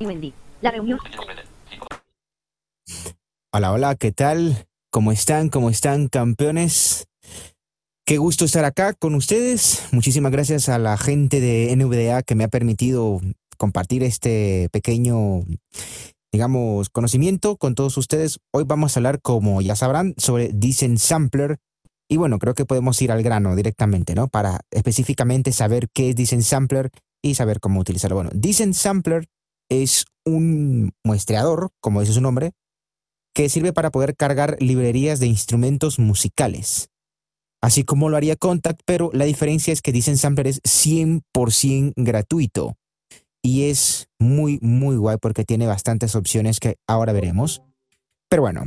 Wendy. La reunión. Hola, hola, ¿qué tal? ¿Cómo están? ¿Cómo están, campeones? Qué gusto estar acá con ustedes. Muchísimas gracias a la gente de NVDA que me ha permitido compartir este pequeño, digamos, conocimiento con todos ustedes. Hoy vamos a hablar, como ya sabrán, sobre Decent Sampler. Y bueno, creo que podemos ir al grano directamente, ¿no? Para específicamente saber qué es Decent Sampler y saber cómo utilizarlo. Bueno, Decent Sampler es un muestreador, como dice su nombre, que sirve para poder cargar librerías de instrumentos musicales. Así como lo haría Contact, pero la diferencia es que Decent Sampler es 100% gratuito. Y es muy, muy guay porque tiene bastantes opciones que ahora veremos. Pero bueno,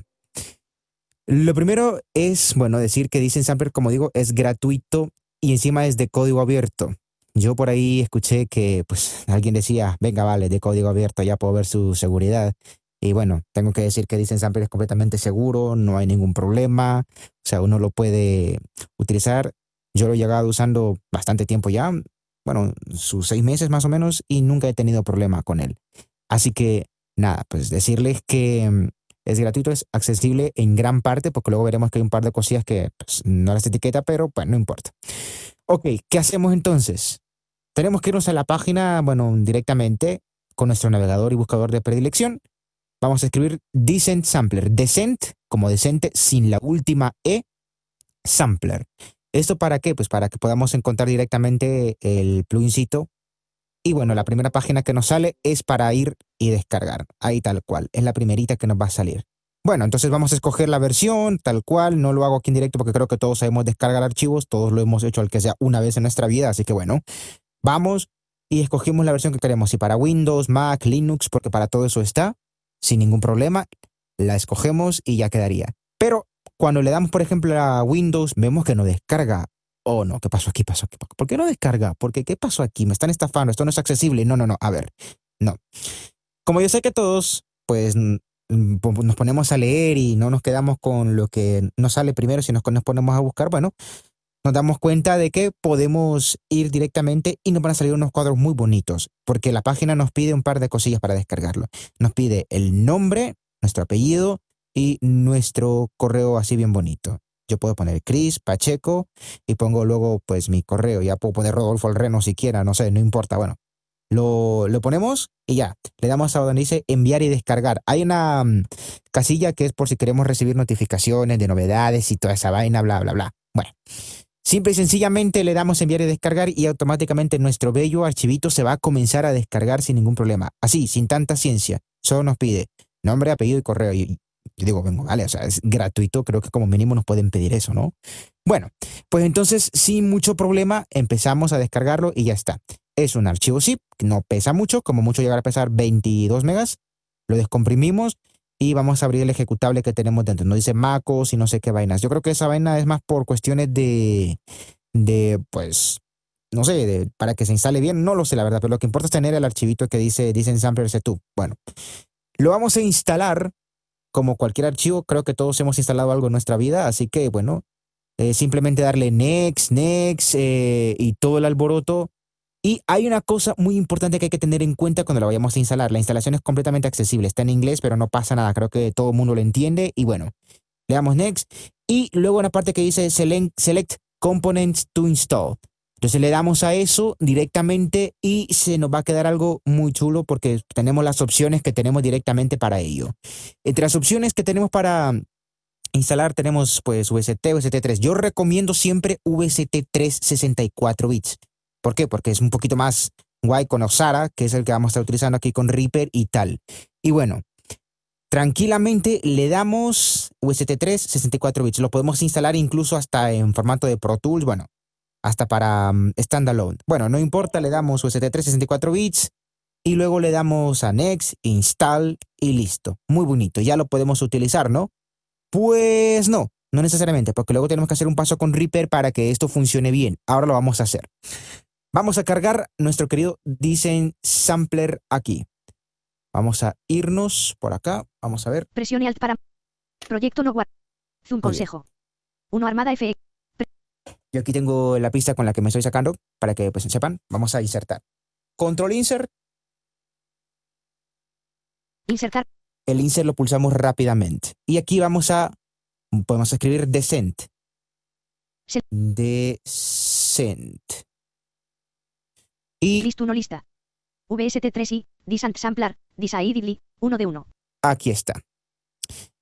lo primero es, bueno, decir que Decent Sampler, como digo, es gratuito y encima es de código abierto. Yo por ahí escuché que pues alguien decía, venga, vale, de código abierto ya puedo ver su seguridad. Y bueno, tengo que decir que Decent Sampler es completamente seguro, no hay ningún problema, o sea, uno lo puede utilizar. Yo lo he llegado usando bastante tiempo ya, bueno, sus seis meses más o menos, y nunca he tenido problema con él. Así que nada, pues decirles que mm, es gratuito, es accesible en gran parte, porque luego veremos que hay un par de cosillas que pues, no las etiqueta, pero pues no importa. Ok, ¿qué hacemos entonces? Tenemos que irnos a la página, bueno, directamente con nuestro navegador y buscador de predilección. Vamos a escribir Decent Sampler. Decent, como decente, sin la última E, Sampler. ¿Esto para qué? Pues para que podamos encontrar directamente el plugincito. Y bueno, la primera página que nos sale es para ir y descargar. Ahí tal cual. Es la primerita que nos va a salir. Bueno, entonces vamos a escoger la versión tal cual. No lo hago aquí en directo porque creo que todos sabemos descargar archivos. Todos lo hemos hecho al que sea una vez en nuestra vida. Así que bueno, vamos y escogimos la versión que queremos. Y para Windows, Mac, Linux, porque para todo eso está sin ningún problema, la escogemos y ya quedaría. Pero cuando le damos, por ejemplo, a Windows, vemos que no descarga. Oh, no, ¿qué pasó aquí? ¿Pasó aquí? ¿Por qué no descarga? Porque ¿qué pasó aquí? Me están estafando, esto no es accesible. No, no, no, a ver, no. Como yo sé que todos, pues nos ponemos a leer y no nos quedamos con lo que nos sale primero, si nos ponemos a buscar, bueno, nos damos cuenta de que podemos ir directamente y nos van a salir unos cuadros muy bonitos, porque la página nos pide un par de cosillas para descargarlo. Nos pide el nombre, nuestro apellido y nuestro correo así bien bonito. Yo puedo poner Chris Pacheco y pongo luego pues mi correo. Ya puedo poner Rodolfo Alreno siquiera, no sé, no importa. Bueno, lo, lo, ponemos y ya, le damos a donde dice enviar y descargar. Hay una um, casilla que es por si queremos recibir notificaciones de novedades y toda esa vaina, bla, bla, bla. Bueno, Simple y sencillamente le damos enviar y descargar y automáticamente nuestro bello archivito se va a comenzar a descargar sin ningún problema. Así, sin tanta ciencia. Solo nos pide nombre, apellido y correo. Y yo digo, vengo, vale, o sea, es gratuito, creo que como mínimo nos pueden pedir eso, ¿no? Bueno, pues entonces sin mucho problema empezamos a descargarlo y ya está. Es un archivo zip, no pesa mucho, como mucho llegar a pesar 22 megas. Lo descomprimimos y vamos a abrir el ejecutable que tenemos dentro. No dice MacOS y no sé qué vainas. Yo creo que esa vaina es más por cuestiones de, de pues, no sé, para que se instale bien. No lo sé, la verdad, pero lo que importa es tener el archivito que dice, dice Sampler Setup. Bueno, lo vamos a instalar como cualquier archivo. Creo que todos hemos instalado algo en nuestra vida, así que, bueno, eh, simplemente darle next, next eh, y todo el alboroto y hay una cosa muy importante que hay que tener en cuenta cuando la vayamos a instalar. La instalación es completamente accesible. Está en inglés, pero no pasa nada. Creo que todo el mundo lo entiende. Y bueno, le damos Next. Y luego una parte que dice Select Components to Install. Entonces le damos a eso directamente y se nos va a quedar algo muy chulo porque tenemos las opciones que tenemos directamente para ello. Entre las opciones que tenemos para instalar tenemos pues VST, VST3. Yo recomiendo siempre VST3 64 bits. ¿Por qué? Porque es un poquito más guay con Osara, que es el que vamos a estar utilizando aquí con Reaper y tal. Y bueno, tranquilamente le damos UST3 64 bits. Lo podemos instalar incluso hasta en formato de Pro Tools, bueno, hasta para um, standalone. Bueno, no importa, le damos UST3 64 bits y luego le damos a Next, Install y listo. Muy bonito, ya lo podemos utilizar, ¿no? Pues no, no necesariamente, porque luego tenemos que hacer un paso con Reaper para que esto funcione bien. Ahora lo vamos a hacer. Vamos a cargar nuestro querido Design Sampler aquí. Vamos a irnos por acá. Vamos a ver. Presione Alt para. Proyecto no Zoom consejo. Uno armada FE. Yo aquí tengo la pista con la que me estoy sacando para que pues sepan. Vamos a insertar. Control Insert. Insertar. El insert lo pulsamos rápidamente. Y aquí vamos a, podemos escribir descent. Se- Descent. Y List 1 lista. VST3i. Disant Sampler. Decidedly. 1 de 1. aquí está.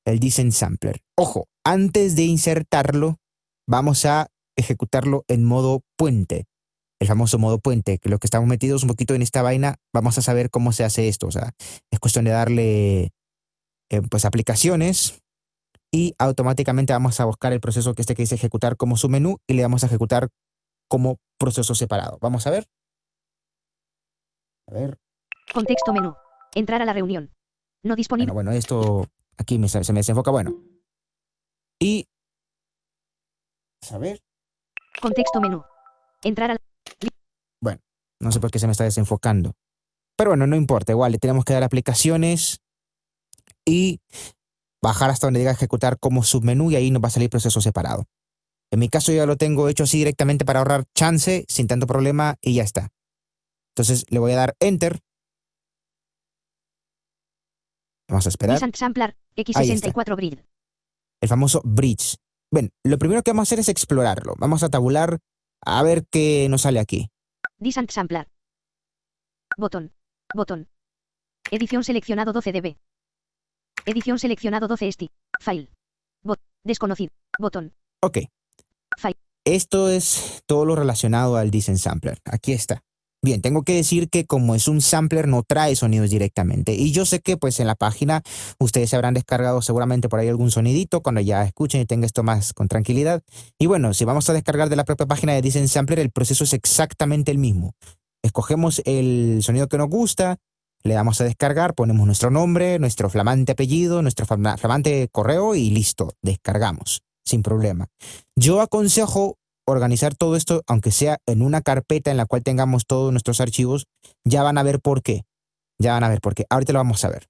El descent sampler. Ojo, antes de insertarlo, vamos a ejecutarlo en modo puente. El famoso modo puente, que lo que estamos metidos un poquito en esta vaina, vamos a saber cómo se hace esto. O sea, es cuestión de darle eh, pues aplicaciones y automáticamente vamos a buscar el proceso que este que dice ejecutar como su menú y le vamos a ejecutar como proceso separado. Vamos a ver. A ver. Contexto menú. Entrar a la reunión. No disponible. Bueno, bueno, esto aquí me, se me desenfoca. Bueno. Y. A ver. Contexto menú. Entrar a la... No sé por qué se me está desenfocando. Pero bueno, no importa. Igual le tenemos que dar aplicaciones y bajar hasta donde diga ejecutar como submenú y ahí nos va a salir proceso separado. En mi caso ya lo tengo hecho así directamente para ahorrar chance sin tanto problema y ya está. Entonces le voy a dar enter. Vamos a esperar. Disant Sampler. Ahí está. X64 Bridge. el famoso bridge. Ven, lo primero que vamos a hacer es explorarlo. Vamos a tabular a ver qué nos sale aquí. Disant Sampler. Botón. Botón. Edición seleccionado 12 dB. Edición seleccionado 12 esti. File. Bot. Desconocido. Botón. Ok. File. Esto es todo lo relacionado al Descent Sampler. Aquí está. Bien, tengo que decir que como es un sampler no trae sonidos directamente. Y yo sé que pues en la página ustedes se habrán descargado seguramente por ahí algún sonidito cuando ya escuchen y tengan esto más con tranquilidad. Y bueno, si vamos a descargar de la propia página de Descent Sampler, el proceso es exactamente el mismo. Escogemos el sonido que nos gusta, le damos a descargar, ponemos nuestro nombre, nuestro flamante apellido, nuestro flam- flamante correo y listo, descargamos, sin problema. Yo aconsejo organizar todo esto, aunque sea en una carpeta en la cual tengamos todos nuestros archivos, ya van a ver por qué. Ya van a ver por qué. Ahorita lo vamos a ver.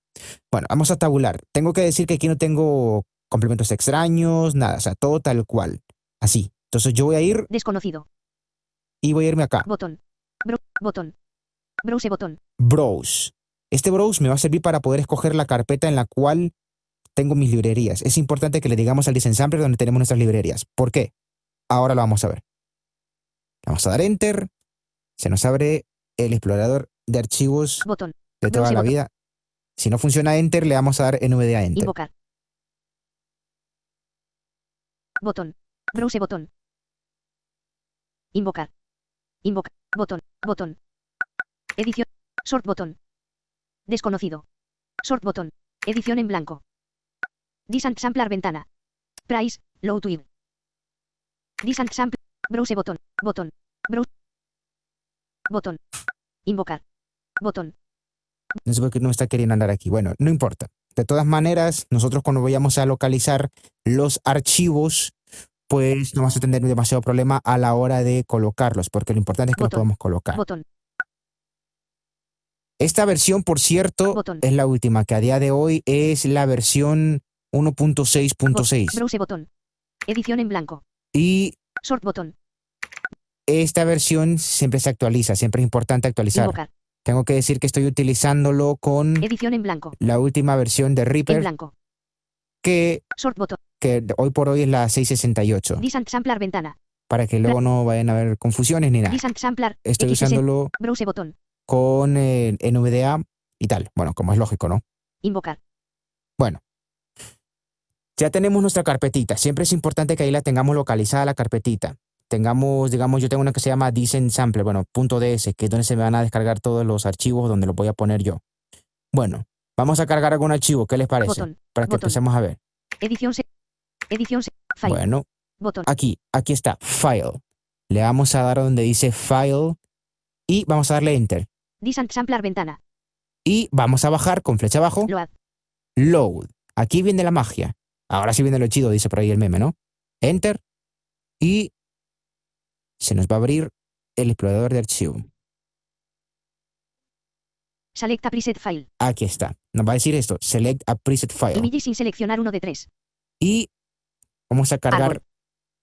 Bueno, vamos a tabular. Tengo que decir que aquí no tengo complementos extraños, nada, o sea, todo tal cual. Así. Entonces yo voy a ir Desconocido. y voy a irme acá. Botón. Bro- botón. Browse botón. Browse. Este browse me va a servir para poder escoger la carpeta en la cual tengo mis librerías. Es importante que le digamos al Sampler donde tenemos nuestras librerías. ¿Por qué? Ahora lo vamos a ver. Vamos a dar enter. Se nos abre el explorador de archivos Botón. de toda la botón. vida. Si no funciona enter, le vamos a dar NVDA enter. Invocar. Botón. Browse botón. Invocar. Invocar. Botón. Botón. Edición. Sort botón. Desconocido. Sort botón. Edición en blanco. Disant sampler ventana. Price. Low to. Disant sampler. Browse botón. Botón. Browse. Botón. Invocar. Botón. No sé por qué no me está queriendo andar aquí. Bueno, no importa. De todas maneras, nosotros cuando vayamos a localizar los archivos, pues no vamos a tener demasiado problema a la hora de colocarlos, porque lo importante es que los Botón. podemos colocar. Botón. Esta versión, por cierto, Botón. es la última, que a día de hoy es la versión 1.6.6. Browse botón. Edición en blanco. Y Sort botón. esta versión siempre se actualiza, siempre es importante actualizar. Invocar. Tengo que decir que estoy utilizándolo con Edición en blanco. la última versión de En Reaper, blanco. que, Sort botón. que hoy por hoy es la 668, Disant sampler ventana. para que luego no vayan a haber confusiones ni nada. Disant sampler. Estoy X60, usándolo Browse botón. con eh, NVDA y tal. Bueno, como es lógico, ¿no? Invocar. Bueno. Ya tenemos nuestra carpetita. Siempre es importante que ahí la tengamos localizada la carpetita. Tengamos, digamos, yo tengo una que se llama Decent Sampler, bueno, punto .ds, que es donde se me van a descargar todos los archivos donde los voy a poner yo. Bueno, vamos a cargar algún archivo, ¿qué les parece? Botón. Para que botón. empecemos a ver. Edición se. Edición se. File. Bueno, Botón. aquí, aquí está, File. Le vamos a dar donde dice File y vamos a darle Enter. Disant sampler ventana. Y vamos a bajar con flecha abajo, Load. Load. Aquí viene la magia. Ahora sí viene lo chido, dice por ahí el meme, ¿no? Enter. Y se nos va a abrir el explorador de archivo. Select a preset file. Aquí está. Nos va a decir esto. Select a preset file. Images sin seleccionar uno de tres. Y vamos a cargar, Árbol.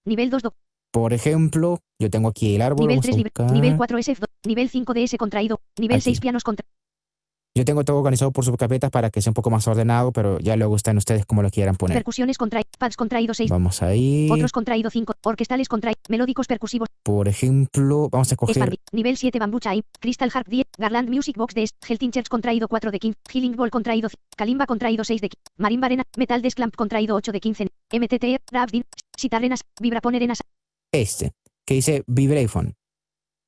Nivel 2 doc. por ejemplo, yo tengo aquí el árbol. Nivel vamos a 3 libre. buscar- Nivel 4 SF. Nivel 5 DS contraído. Nivel Aquí. 6 pianos contra. Yo tengo todo organizado por subcarpetas para que sea un poco más ordenado, pero ya luego están ustedes como lo quieran poner. Percusiones contraído. Pads contraído 6. Vamos ahí. Otros contraído 5. Orquestales contraído. Melódicos percusivos. Por ejemplo, vamos a coger Expandi. Nivel 7 Bamboo Chime. Crystal Harp 10. Garland Music Box de Helting Church contraído 4 de 15. Healing Ball contraído. c- Kalimba contraído 6 de 15. Marimba Arena. Metal Desk Clamp contraído 8 de 15. MTT. Rapdin. Sitar Arenas. Vibrapon Arenas. este, que dice Vibraphone.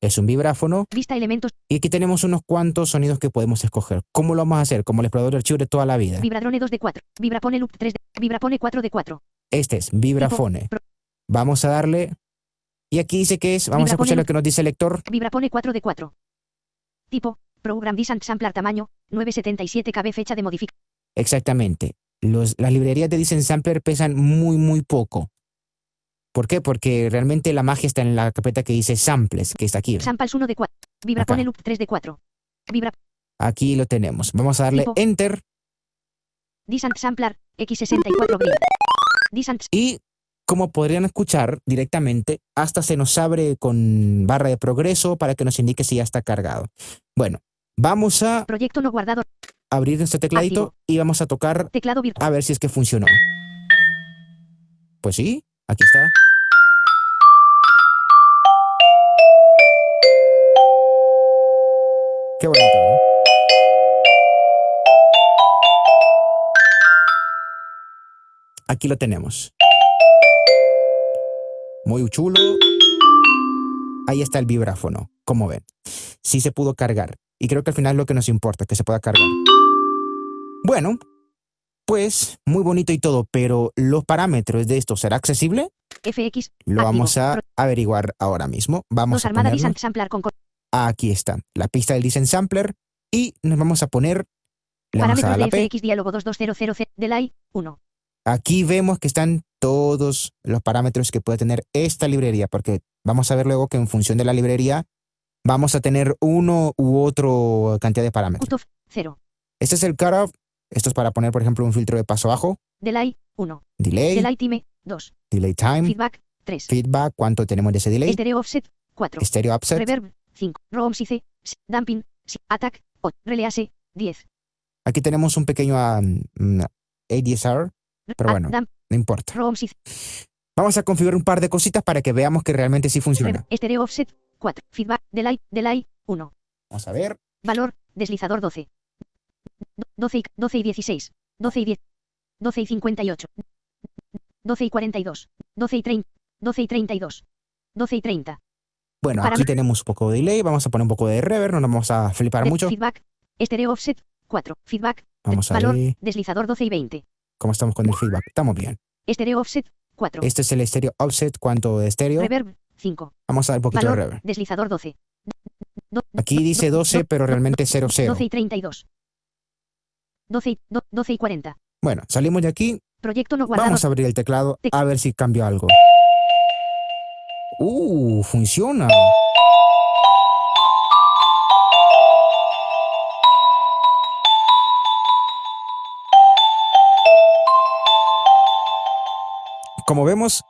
Es un vibráfono Vista Elementos. y aquí tenemos unos cuantos sonidos que podemos escoger. ¿Cómo lo vamos a hacer? Como el explorador de archivo de toda la vida. Vibradrone 2 de 4. Vibrapone Loop 3 de. Vibrapone 4 de 4. Este es Vibrafone. Vamos a darle. Y aquí dice que es. Vamos a escuchar lo que nos dice el lector. Vibrapone 4 de 4. Tipo. Program Descent Sampler tamaño. 977 KB fecha de modificación. Exactamente. Los, las librerías de Dicen Sampler pesan muy, muy poco. ¿Por qué? Porque realmente la magia está en la carpeta que dice Samples, que está aquí. Samples 1 de 4. Vibrapone. Loop 3 de 4. Vibra. Aquí lo tenemos. Vamos a darle Tipo. Enter Descent Sampler. X64 Brain. Descent y como podrían escuchar directamente, hasta se nos abre con barra de progreso para que nos indique si ya está cargado. Bueno, vamos a Proyecto no guardado. abrir nuestro tecladito Activo. y vamos a tocar Teclado virtual. a ver si es que funcionó. Pues sí, aquí está. Qué bonito, ¿no? Aquí lo tenemos. Muy chulo. Ahí está el vibráfono, como ven. Sí se pudo cargar. Y creo que al final es lo que nos importa, que se pueda cargar. Bueno, pues muy bonito y todo, pero los parámetros de esto será accesible? FX. Lo activo. vamos a averiguar ahora mismo. Vamos Dos a ponerlo. Sampler con co- Aquí está, la pista del Dicen Sampler y nos vamos a poner le vamos a Parámetros la de. FX diálogo 22000 delay 1. Aquí vemos que están todos los parámetros que puede tener esta librería, porque vamos a ver luego que en función de la librería vamos a tener uno u otro cantidad de parámetros. Cutoff 0. Este es el cutoff. Esto es para poner, por ejemplo, un filtro de paso bajo, Delay 1. delay, Delay time 2. delay time, Feedback 3. feedback, cuánto tenemos de ese delay, Stereo offset 4. stereo upset. Reverb 5. Room size. s- Damping. s- Attack 8. Release 10. Aquí tenemos un pequeño um, mm, ADSR, pero Ah, bueno, no importa. Vamos a configurar un par de cositas para que veamos que realmente sí funciona. Reverb. Stereo offset 4. Feedback. Delay. Delay 1. Vamos a ver. Valor. Deslizador 12. 12 y, 12 y 16. 12 y 10. 12 y 58. 12 y 42. 12 y 30. 12 y 32. 12 y 30. Bueno, aquí tenemos un poco de delay, vamos a poner un poco de reverb, no nos vamos a flipar De- mucho. Feedback. Offset 4. Feedback. Vamos a Valor. ver Deslizador 12 y 20. cómo estamos con el feedback. Estamos bien. Stereo offset 4. Este es el estéreo offset, cuánto de estéreo. Reverb 5. Vamos a dar un poquito Valor. de reverb. Deslizador 12. Do- Aquí dice do- 12, do- pero realmente es 00. 12 y 32. 12 y, do- 12 y 40. Bueno, salimos de aquí, Proyecto no guardado. vamos a abrir el teclado Te- a ver si cambió algo. Uh, funciona. Como vemos,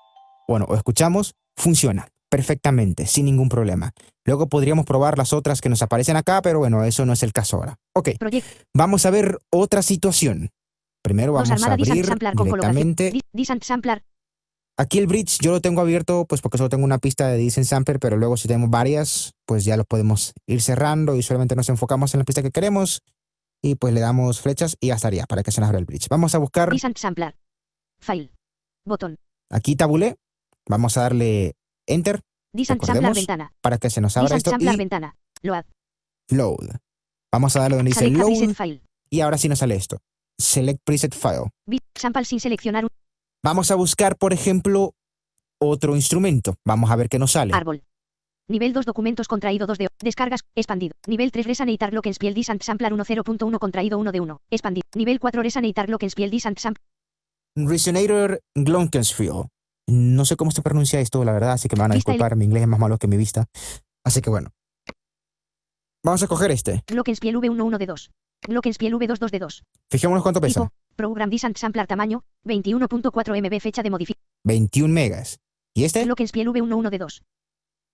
bueno, o escuchamos, funciona perfectamente, sin ningún problema. Luego podríamos probar las otras que nos aparecen acá, pero bueno, eso no es el caso ahora. Ok, Proyecto. vamos a ver otra situación. Primero vamos a abrir directamente. Aquí el bridge yo lo tengo abierto pues porque solo tengo una pista de Dicen Sampler, pero luego si tenemos varias, pues ya lo podemos ir cerrando y solamente nos enfocamos en la pista que queremos y pues le damos flechas y ya estaría para que se nos abra el bridge. Vamos a buscar Sampler. File. Botón. aquí tabulé, vamos a darle enter Sampler ventana. para que se nos abra esto Sampler y ventana. Load. load. Vamos a darle donde dice load file. y ahora sí nos sale esto. Select preset file. Sample sin seleccionar un Vamos a buscar, por ejemplo, otro instrumento. Vamos a ver qué nos sale. árbol. Nivel 2 documentos contraído 2 de descargas expandido. Nivel 3 Resanator Glockenspiel Descent Sampler 10.1 contraído 1 de 1. Expandido. Nivel 4 Resanator Glockenspiel Descent Sampler. Resonator Glockenspiel. No sé cómo se pronuncia esto, la verdad, así que me van a Vista disculpar, mi inglés es más malo que mi vista. Así que bueno. Vamos a coger este. Glockenspiel V1 1 de 2. Glockenspiel V2 2 de 2. Fijémonos cuánto pesa. Tipo. Program Descent Sampler tamaño 21.4 MB fecha de modificación. 21 megas. ¿Y este? Glockenspiel V1 1 de 2.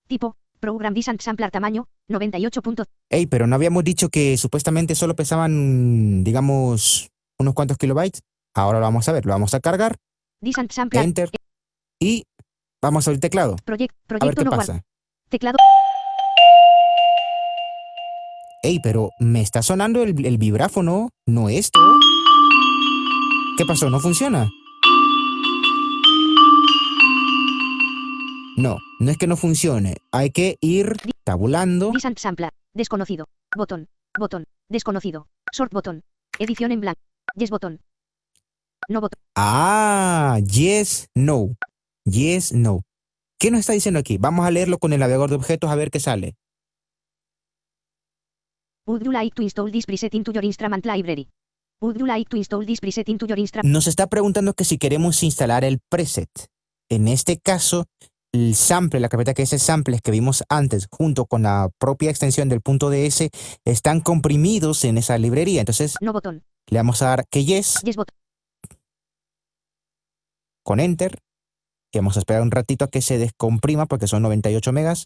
Tipo. Program Descent Sampler tamaño, 98. punto- Ey, pero no habíamos dicho que supuestamente solo pesaban, digamos, unos cuantos kilobytes. Ahora lo vamos a ver, lo vamos a cargar, Descent Sampler. enter, y vamos al teclado. Project, A ver proyecto qué no pasa. Teclado. Ey, pero me está sonando el, el vibráfono, no esto. ¿Qué pasó? ¿No funciona? No, no es que no funcione. Hay que ir tabulando. Desconocido. Botón. Botón. Desconocido. Sort botón. Edición en blanco. Yes botón. No botón. Ah, yes, no. Yes, no. ¿Qué nos está diciendo aquí? Vamos a leerlo con el navegador de objetos a ver qué sale. Would you like to install this preset into your instrument library? Would you like to install this preset into your instrument? Nos está preguntando que si queremos instalar el preset. En este caso, el sample, la carpeta que es el samples que vimos antes, junto con la propia extensión del punto .ds, están comprimidos en esa librería. Entonces, No botón. le vamos a dar que yes Yes botón. con enter. Y vamos a esperar un ratito a que se descomprima porque son 98 megas.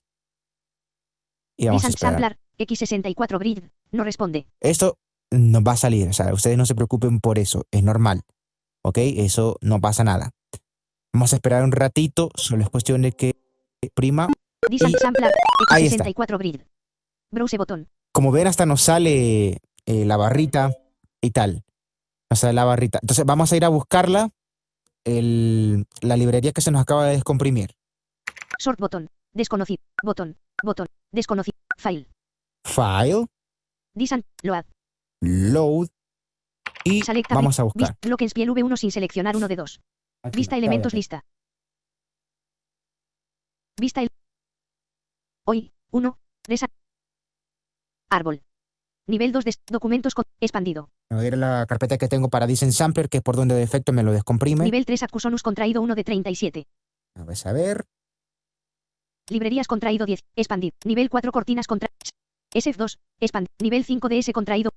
Y vamos a esperar. Sampler. X64 grid. No responde. Esto nos va a salir, o sea, ustedes no se preocupen por eso, es normal. ¿Ok? Eso no pasa nada. Vamos a esperar un ratito, solo es cuestión de que prima. Y- Sampler. ahí está. X64 grid. Browse botón. Como ven, hasta nos sale eh, la barrita y tal. Nos sale la barrita. Entonces vamos a ir a buscarla, el- la librería que se nos acaba de descomprimir. Sort botón. Desconocido. Botón. Botón. Desconocido. File. File, Descent. Load. load y Select vamos a buscar. Glockenspiel V1 sin seleccionar uno de dos. Aquí, Vista elementos lista. Vista el. Hoy, 1. Desa. Árbol. Nivel 2 de documentos con expandido. A a la carpeta que tengo para Dicen Sampler, que es por donde de defecto me lo descomprime. Nivel 3 Accusonus contraído 1 de 37. A ver, a ver. Librerías contraído 10. Expandido. Nivel 4 cortinas contra. SF2. Expandido. Nivel 5 DS contraído.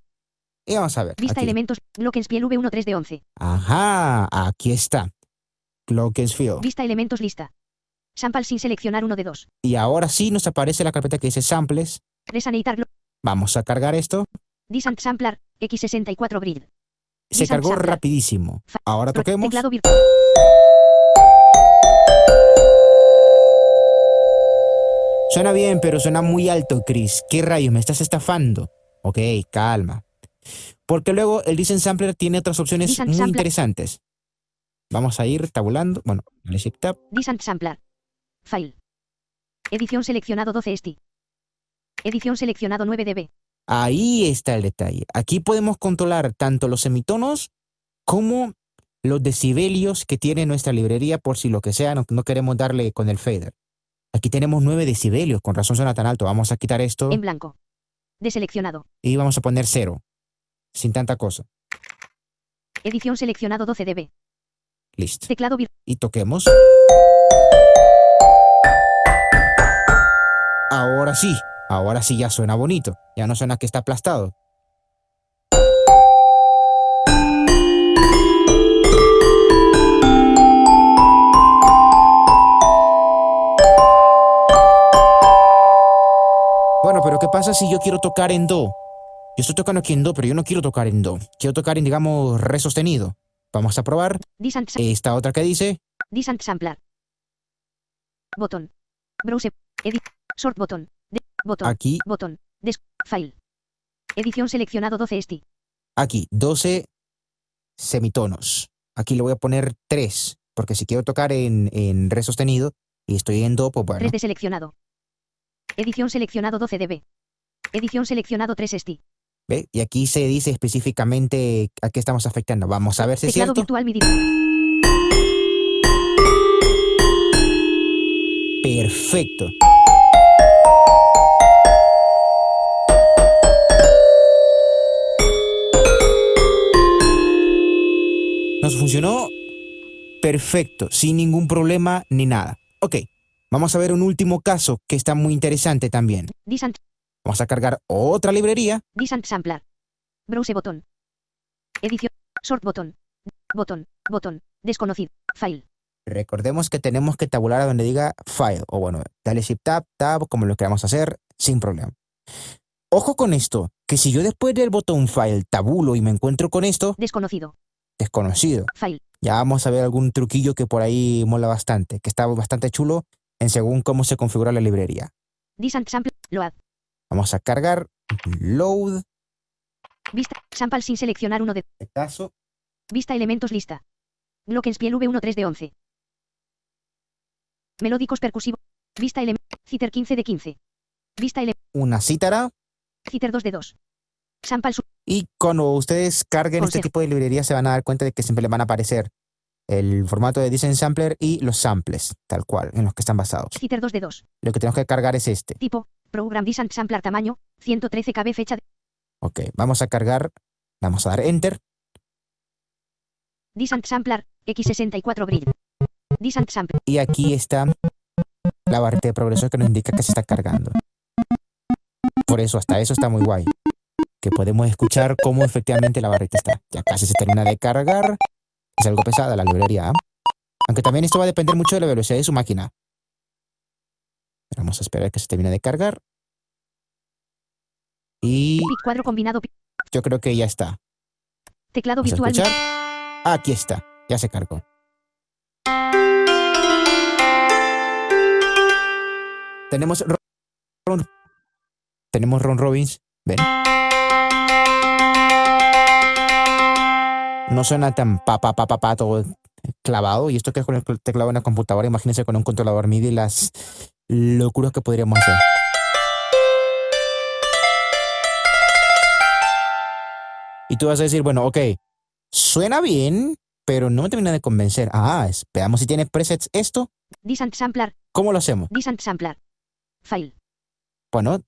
Y vamos a ver. Vista aquí. elementos. Glockenspiel V1 3 de 11. Ajá, aquí está. Glockenspiel. Vista elementos lista. Sample sin seleccionar uno de dos. Y ahora sí nos aparece la carpeta que dice samples. Resaneitar Vamos a cargar esto. Descent Sampler. X64 grid. Se cargó Sampler. rapidísimo. Ahora toquemos. Teclado virtual. Suena bien, pero suena muy alto, Chris. ¿Qué rayos? ¿Me estás estafando? Ok, calma. Porque luego el Listen Sampler tiene otras opciones muy Sampler. interesantes. Vamos a ir tabulando. Bueno, dale Shift Tab. Sampler. File. Edición seleccionado 12 ST. Edición seleccionado 9 dB. Ahí está el detalle. Aquí podemos controlar tanto los semitonos como los decibelios que tiene nuestra librería por si lo que sea no, no queremos darle con el fader. Aquí tenemos 9 decibelios, con razón suena tan alto. Vamos a quitar esto En blanco. Deseleccionado. y vamos a poner 0. Sin tanta cosa. Edición seleccionado 12 dB. Listo. Teclado. Y toquemos. Ahora sí, ahora sí ya suena bonito. Ya no suena que está aplastado. ¿Qué pasa si yo quiero tocar en do? Yo estoy tocando aquí en do, pero yo no quiero tocar en do. Quiero tocar en, digamos, re sostenido. Vamos a probar esta otra que dice Descent Sampler. Botón. Browse. Edit. Sort botón. De- botón. aquí, Botón. Des- file. Edición seleccionado 12 ST. aquí, 12 semitonos. Aquí le voy a poner 3, porque si quiero tocar en, en re sostenido y estoy en do, pues bueno. 3 de seleccionado. Edición seleccionado 12 dB. Edición seleccionado 3 ST. ¿ve? Y aquí se dice específicamente a qué estamos afectando. Vamos a ver si es cierto. virtual MIDI. Perfecto. Nos funcionó perfecto, sin ningún problema ni nada. Ok, vamos a ver un último caso que está muy interesante también. Vamos a cargar otra librería. Descent Sampler. Browse botón. Edición. Sort botón. Botón. Botón. Desconocido. File. Recordemos que tenemos que tabular a donde diga File, o bueno, dale Shift Tab, Tab, como lo queramos hacer, sin problema. Ojo con esto, que si yo después del botón File tabulo y me encuentro con esto, Desconocido. desconocido, File. ya vamos a ver algún truquillo que por ahí mola bastante, que está bastante chulo en según cómo se configura la librería. Sample. Load. Vamos a cargar, load, Vista. Sample sin seleccionar uno de. este caso, Vista elementos lista. Glockenspiel V13 de 11. Melódicos percusivos. Vista elementos. Citer 15 de 15. Vista ele. una cítara, Citer 2 de 2. Sample y cuando ustedes carguen este tipo de librería se van a dar cuenta de que siempre les van a aparecer el formato de Design Sampler y los samples, tal cual, en los que están basados. Citer 2 de 2. Lo que tenemos que cargar es este. Tipo. Program Disant Sampler tamaño. 113 KB fecha de. Ok, vamos a cargar, vamos a dar Enter. Disant Sampler. X64 Grid. Disant Sampler. Y aquí está la barrita de progreso que nos indica que se está cargando. Por eso, hasta eso está muy guay. Que podemos escuchar cómo efectivamente la barrita está. Ya casi se termina de cargar. Es algo pesada la librería. ¿ah? Aunque también esto va a depender mucho de la velocidad de su máquina. Vamos a esperar que se termine de cargar. Y cuadro combinado. yo creo que ya está. Teclado Vamos a virtual. escuchar. Aquí está. Ya se cargó. Tenemos Ron, Ron- tenemos Ron Robbins. Ven. No suena tan pa pa pa pa pa todo clavado. Y esto que es con el teclado en la computadora, imagínense con un controlador MIDI las locuras que podríamos hacer. Y tú vas a decir, bueno, ok, suena bien, pero no me termina de convencer. Ah, es- veamos si tiene presets esto. Disant Sampler. ¿Cómo lo hacemos? Disant Sampler. File. Bueno,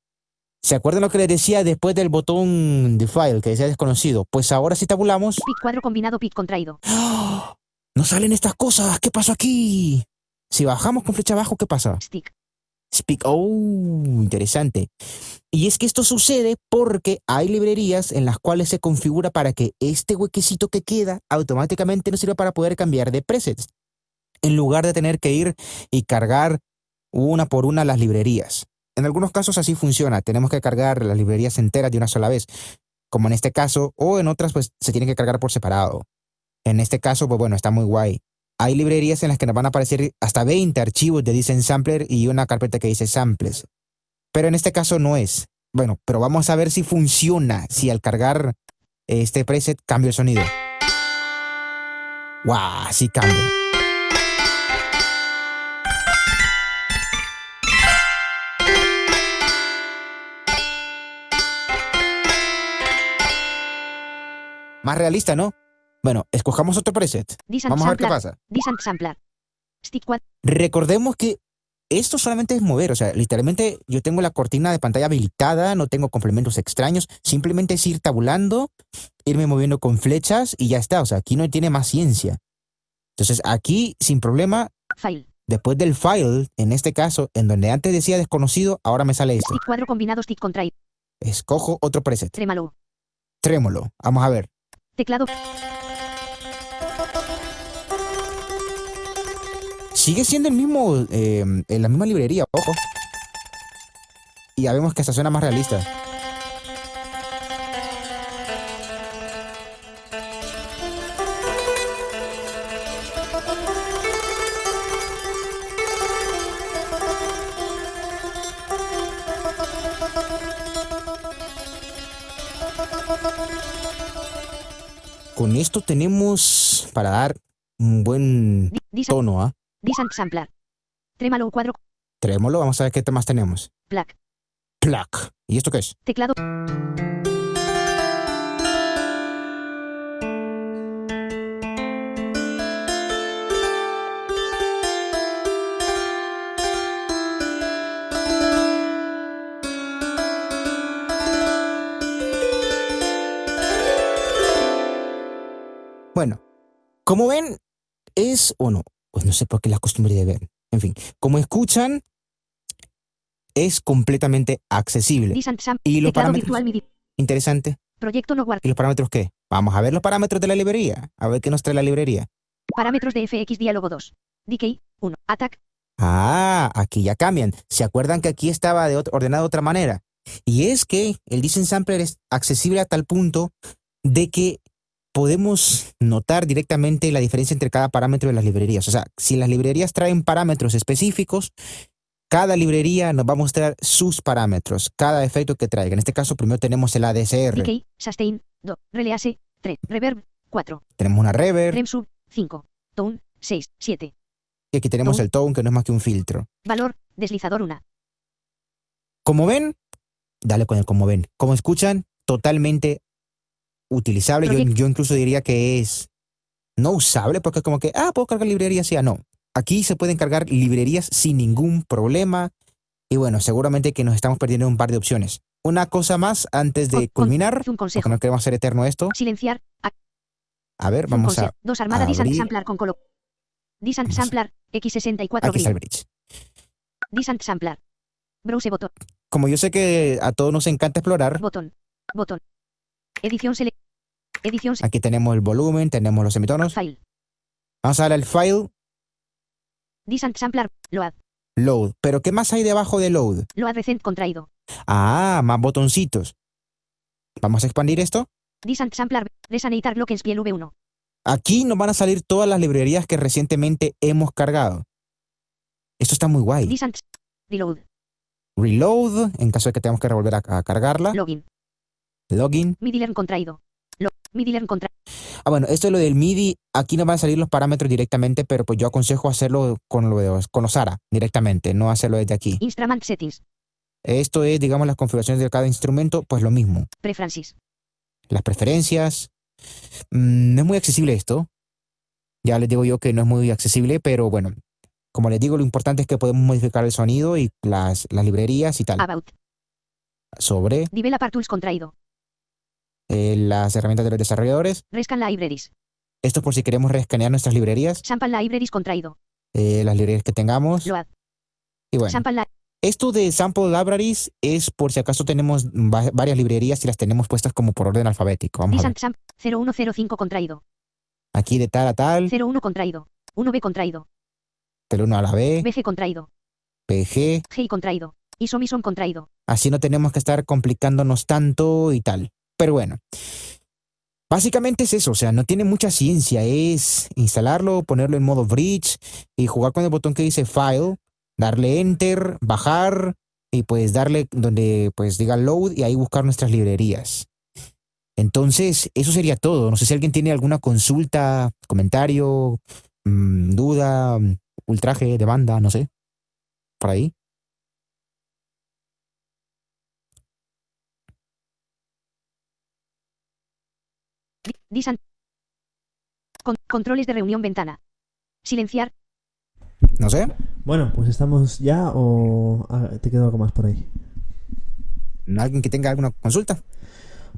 ¿se acuerdan lo que les decía después del botón de file que decía desconocido? Pues ahora si tabulamos, Pic cuadro combinado. Pic contraído. ¡ah! no salen estas cosas. ¿Qué pasó aquí? Si bajamos con flecha abajo, ¿qué pasa? Stick. Speak. Oh, interesante. Y es que esto sucede porque hay librerías en las cuales se configura para que este huequecito que queda automáticamente nos sirva para poder cambiar de presets. En lugar de tener que ir y cargar una por una las librerías. En algunos casos así funciona. Tenemos que cargar las librerías enteras de una sola vez. Como en este caso, o en otras, pues se tienen que cargar por separado. En este caso, pues bueno, está muy guay. Hay librerías en las que nos van a aparecer hasta 20 archivos de Design Sampler y una carpeta que dice samples. Pero en este caso no es. Bueno, pero vamos a ver si funciona, si al cargar este preset cambia el sonido. ¡Wow! Sí cambia. Más realista, ¿no? Bueno, escojamos otro preset. Vamos a ver qué pasa. Recordemos que esto solamente es mover, o sea, literalmente yo tengo la cortina de pantalla habilitada, no tengo complementos extraños, simplemente es ir tabulando, irme moviendo con flechas y ya está, o sea, aquí no tiene más ciencia. Entonces aquí, sin problema, File. después del file, en este caso, en donde antes decía desconocido, ahora me sale esto. Stick cuadro combinado. Stick contraído. Escojo otro preset, Trémalo. trémolo, vamos a ver. Teclado. Sigue siendo el mismo, eh, en la misma librería, ojo. Y ya vemos que esta suena más realista. Con esto tenemos para dar un buen tono, ¿ah? Sampler. Trémalo cuadro. Trémolo, vamos a ver qué más tenemos. Plac. Plac. ¿Y esto qué es? Teclado. Como ven, es o no, pues no sé por qué la costumbre de ver. En fin, como escuchan, es completamente accesible. ¿Y los parámetros? Interesante. Proyecto no guard. ¿Y los parámetros qué? Vamos a ver los parámetros de la librería. A ver qué nos trae la librería. Parámetros de FX Diálogo 2. Decay, 1. Attack, Ah, aquí ya cambian. ¿Se acuerdan que aquí estaba de ordenado de otra manera? Y es que el Dicen Sampler es accesible a tal punto de que podemos notar directamente la diferencia entre cada parámetro de las librerías. O sea, si las librerías traen parámetros específicos, cada librería nos va a mostrar sus parámetros, cada efecto que traiga. En este caso, primero tenemos el ADSR, Decay, Sustain, 2. Release, 3. Reverb, 4. tenemos una reverb, Rem sub, 5. Tone, 6, 7. y aquí tenemos Tone. el tone, que no es más que un filtro. Valor, deslizador 1. Como ven, dale con el como ven. Como escuchan, totalmente utilizable. Yo, yo incluso diría que es no usable porque es como que, ah, puedo cargar librerías, ya no. Aquí se pueden cargar librerías sin ningún problema. Y bueno, seguramente que nos estamos perdiendo un par de opciones. Una cosa más antes de culminar, Un porque no queremos hacer eterno esto. Silenciar. A, ver, vamos a... consejo. 2 armada. Sampler con colo. Sampler, X64 Aquí está el bridge. Browse botón. Como yo sé que a todos nos encanta explorar, Botón. Botón. Edición select. Edición aquí tenemos el volumen, tenemos los semitonos. file. Vamos a darle al file, Disant Sampler. Load. load. Pero ¿qué más hay debajo de load? Load recent contraído. Ah, más botoncitos. Vamos a expandir esto. Disant Sampler. Resonator Glockenspiel V1. Aquí nos van a salir todas las librerías que recientemente hemos cargado. Esto está muy guay. Reload. Reload, en caso de que tengamos que revolver a, a cargarla. Login. Login. MIDI learn contraído. Lo, MIDI learn contra. Ah, bueno, esto es lo del MIDI. Aquí nos van a salir los parámetros directamente, pero pues yo aconsejo hacerlo con, lo de, con los ARA directamente, no hacerlo desde aquí. Instrument settings. Esto es, digamos, las configuraciones de cada instrumento, pues lo mismo. Preferences. Las preferencias. Mm, no es muy accesible esto. Ya les digo yo que no es muy accesible, pero bueno, como les digo, lo importante es que podemos modificar el sonido y las, las librerías y tal. About. Sobre Developer tools contraído. Eh, las herramientas de los desarrolladores. Rescan libraries. Esto es por si queremos reescanear nuestras librerías, Sample libraries contraído. eh, las librerías que tengamos. Load. Y bueno, esto de Sample Libraries es por si acaso tenemos va- varias librerías y las tenemos puestas como por orden alfabético. Vamos a ver. Disant Samp. 0105 contraído. Aquí de tal a tal, 01 contraído. 1B contraído. del 1 a la B, BG contraído. PG. GI contraído. Isomison contraído. Así no tenemos que estar complicándonos tanto y tal. Pero bueno, básicamente es eso, o sea, no tiene mucha ciencia, es instalarlo, ponerlo en modo bridge y jugar con el botón que dice file, darle enter, bajar y pues darle donde pues diga load y ahí buscar nuestras librerías. Entonces, eso sería todo. No sé si alguien tiene alguna consulta, comentario, mm, duda, mm, ultraje, demanda, no sé. Por ahí. Di- Disant. Con- controles de reunión ventana. Silenciar. No sé. Bueno, pues estamos ya o ah, te queda algo más por ahí. ¿Alguien que tenga alguna consulta?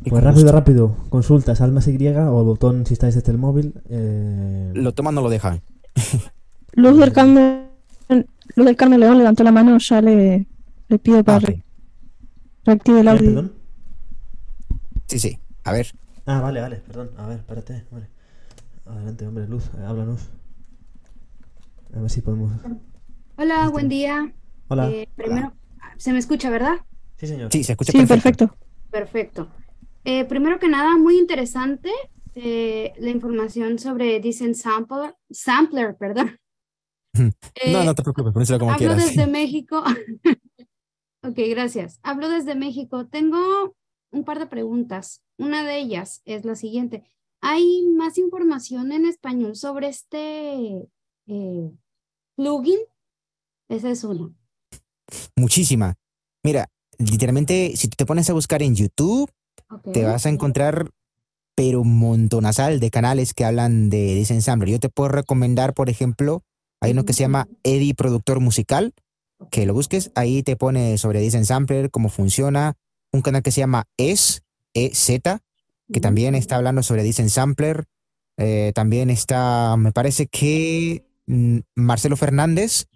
Pues rápido, gusto. rápido. Consultas, almas Y o el botón si estáis desde el móvil. eh, Lo toman o lo dejan. Luz del Carmen, Luz del Carmen León levantó la mano, o sea, le, le pido para Ah, ok. re- reactive el ¿eh, audio. perdón? Sí, sí. A ver. Ah, vale, vale, perdón. A ver, espérate. Vale. Adelante, hombre, Luz, eh, háblanos. A ver si podemos. Hola, Listo. buen día. Hola. Eh, primero, se me escucha, ¿verdad? Sí, señor. Sí, se escucha Sí, perfecto. perfecto. Perfecto. Eh, primero que nada, muy interesante eh, la información sobre Decent Sampler, Sampler, perdón. No, no te preocupes, ponéselo como hablo quieras. desde México. ok, gracias. Hablo desde México. Tengo un par de preguntas. Una de ellas es la siguiente. ¿Hay más información en español sobre este eh, plugin? Esa es una. Muchísima. Mira, literalmente, si tú te pones a buscar en YouTube, te vas a encontrar, pero un montonazal de canales que hablan de Dice Ensambler. Yo te puedo recomendar, por ejemplo, hay uno que se llama Eddie Productor Musical, que lo busques, ahí te pone sobre Dice Ensambler, cómo funciona. Un canal que se llama Es, EZ, que también está hablando sobre Dicen Sampler. Eh, también está, me parece que mm, Marcelo Fernández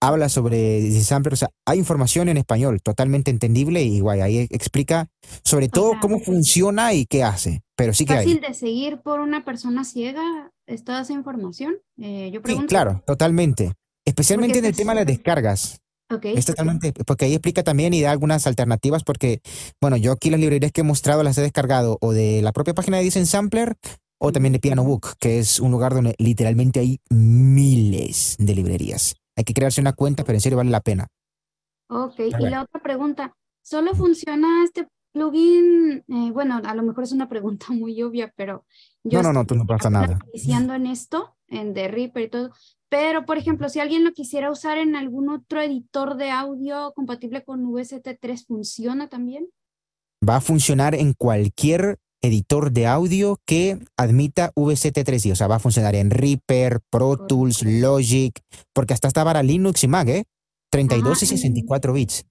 habla sobre Dicen Sampler. O sea, hay información en español totalmente entendible y guay. Ahí explica sobre todo cómo funciona y qué hace. Pero sí que hay. fácil de seguir por una persona ciega. es toda esa información? Eh, yo Sí, claro, totalmente. Especialmente en el este tema de las es- descargas. Ok. Es totalmente, porque ahí explica también y da algunas alternativas, porque, bueno, yo aquí las librerías que he mostrado las he descargado o de la propia página de Dicen Sampler o también de Piano Book, que es un lugar donde literalmente hay miles de librerías. Hay que crearse una cuenta, pero en serio vale la pena. Ok, y la otra pregunta, ¿solo funciona este plugin? Eh, bueno, a lo mejor es una pregunta muy obvia, pero yo No, no, no, tú no pasa nada. iniciando en esto, en The Reaper y todo, pero por ejemplo, si alguien lo quisiera usar en algún otro editor de audio compatible con VST3, ¿funciona también? Va a funcionar en cualquier editor de audio que admita VST3i, o sea, va a funcionar en Reaper, Pro Tools, Logic, porque hasta está para Linux y Mac, ¿eh? 32 y Ah, 64 bits.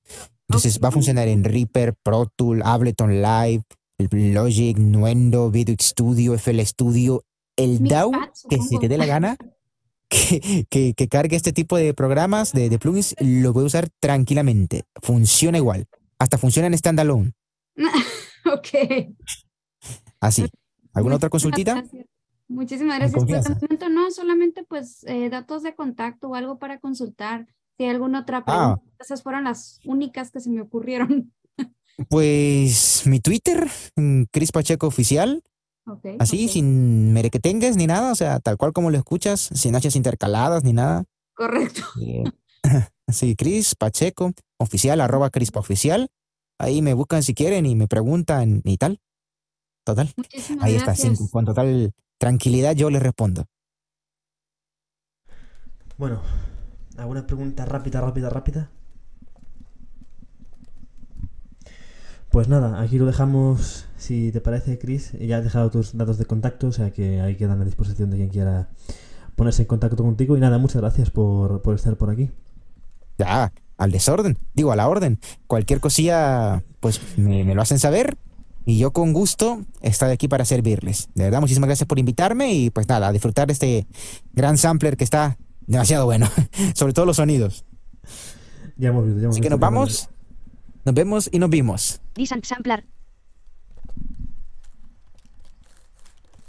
Entonces va a funcionar en Reaper, Pro Tool, Ableton Live, Logic, Nuendo, Video Studio, FL Studio, el DAW que se te dé la gana que, que, que cargue este tipo de programas, de, de plugins, lo puede usar tranquilamente. Funciona igual. Hasta funciona en standalone. Ok. Así. ¿Alguna otra consultita? gracias. Muchísimas gracias. Por el confianza. momento no, solamente pues eh, datos de contacto o algo para consultar. Si hay alguna otra Ah. pregunta, esas fueron las únicas que se me ocurrieron. Pues mi Twitter, mm, Chris Pacheco Oficial, Ok. así, ok, sin merequetengues ni nada, o sea, tal cual como lo escuchas, sin hachas intercaladas ni nada. Correcto. Sí, Chris Pacheco Oficial, arroba Crispa Oficial. Ahí me buscan si quieren y me preguntan y tal. Total. Muchísimas Ahí está, sin- con total tranquilidad yo les respondo. Bueno, ¿alguna pregunta rápida, rápida, rápida? Pues nada, aquí lo dejamos, si te parece, Chris. Ya has dejado tus datos de contacto, o sea que ahí quedan a disposición de quien quiera ponerse en contacto contigo. Y nada, muchas gracias por, por estar por aquí. Ya, al desorden, digo, a la orden. Cualquier cosilla, pues me, me lo hacen saber y yo con gusto estoy aquí para servirles. De verdad, muchísimas gracias por invitarme y pues nada, a disfrutar de este gran sampler que está demasiado bueno, sobre todo los sonidos. Ya hemos visto, ya hemos Así que nos vamos, nos vemos y nos vimos.